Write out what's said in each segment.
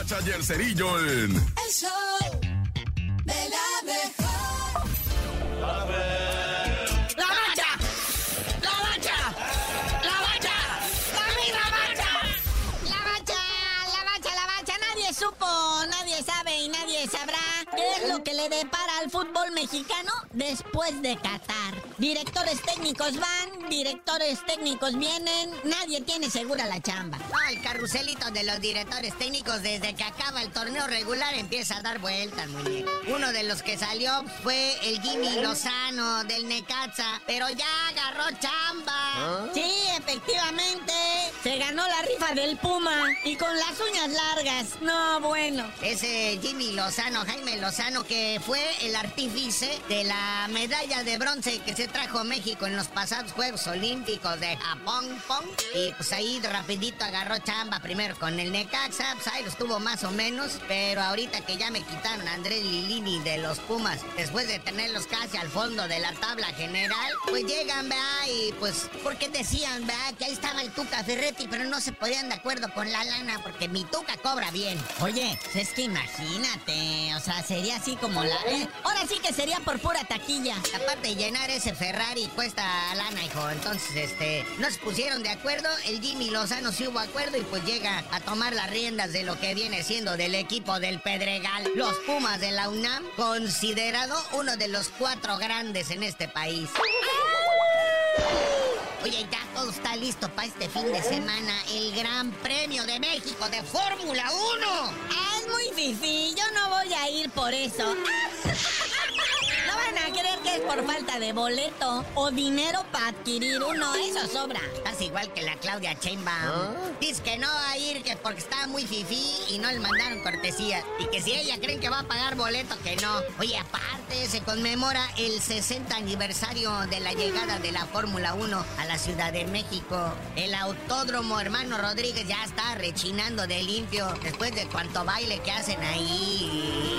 Bacha y el Cerillo en... El show de la mejor. ¡La bacha! ¡La bacha! ¡La bacha! ¡La! La bacha, la bacha, la. Nadie supo, lo que le depara al fútbol mexicano después de Qatar. Directores técnicos van, directores técnicos vienen, nadie tiene segura la chamba. Ah, el carruselito de los directores técnicos desde que acaba el torneo regular empieza a dar vueltas, muñeco. Uno de los que salió fue el Jimmy Lozano del Necaxa, pero ya agarró chamba. Sí, efectivamente, se ganó la rifa del Puma y con las uñas largas. No, bueno. Ese Jimmy Lozano, Jaime Lozano, que fue el artífice de la medalla de bronce que se trajo México en los pasados Juegos Olímpicos de Japón, pong. Y pues ahí rapidito agarró chamba primero con el Necaxa, pues ahí lo estuvo más o menos, pero ahorita que ya me quitaron a Andrés Lilini de los Pumas, después de tenerlos casi al fondo de la tabla general, pues llegan, vea, y pues, porque decían, vea, que ahí estaba el Tuca Pero no se podían de acuerdo con la lana, porque mi Tuca cobra bien. Oye, es que imagínate, o sea, sería así como la... eh, ahora sí que sería por pura taquilla. Aparte de llenar ese Ferrari cuesta lana, hijo. Entonces, este, no se pusieron de acuerdo. El Jimmy Lozano sí hubo acuerdo y pues llega a tomar las riendas de lo que viene siendo del equipo del Pedregal. Los Pumas de la UNAM, considerado uno de los cuatro grandes en este país. Oye, ya todo está listo para este fin de semana. El Gran Premio de México de Fórmula 1. Es muy fifi, yo no voy a ir por eso. que es por falta de boleto o dinero para adquirir uno, eso sobra. Estás igual que la Claudia Sheinbaum. Dice que no va a ir que porque está muy fifí y no le mandaron cortesía. Y que si ella creen que va a pagar boleto, que no. Oye, aparte se conmemora el 60 aniversario de la llegada de la Fórmula 1 a la Ciudad de México. El autódromo hermano Rodríguez ya está rechinando de limpio después de cuánto baile que hacen ahí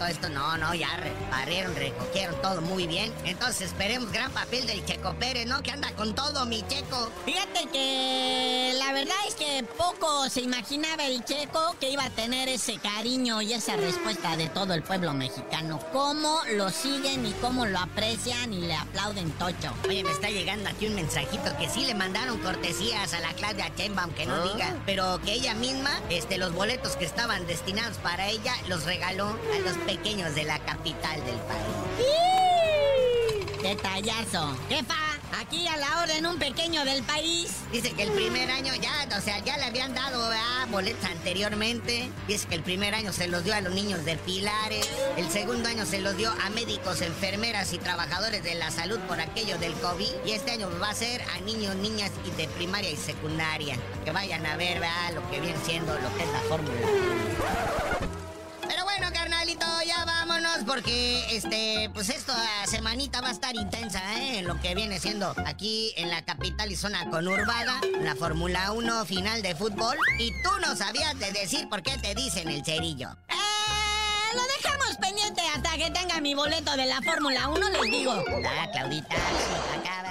todo esto. No, no, ya barrieron, recogieron todo muy bien. Entonces esperemos gran papel del Checo Pérez, ¿no? Que anda con todo, mi Checo. Fíjate que la verdad es que poco se imaginaba el checo que iba a tener ese cariño y esa respuesta de todo el pueblo mexicano. Cómo lo siguen y cómo lo aprecian y le aplauden tocho. Oye, me está llegando aquí un mensajito que sí le mandaron cortesías a la Claudia Sheinbaum, que no diga, pero que ella misma, este, los boletos que estaban destinados para ella, los regaló a los pequeños de la capital del país. Detallazo. Jefa, aquí a la orden un pequeño del país. Dice que el primer año ya, o sea, ya le habían dado ¿verdad? boletos anteriormente. Dice que el primer año se los dio a los niños de Pilares. El segundo año se los dio a médicos, enfermeras y trabajadores de la salud por aquello del COVID. Y este año va a ser a niños, niñas y de primaria y secundaria. Que vayan a ver ¿verdad? lo que viene siendo lo que es la fórmula. Porque este, pues esta semanita va a estar intensa, ¿eh? En lo que viene siendo aquí en la capital y zona conurbada, la Fórmula 1 final de fútbol. Y tú no sabías de decir por qué te dicen el cerillo. Eh, lo dejamos pendiente hasta que tenga mi boleto de la Fórmula 1, les digo. Ah, Claudita, acaba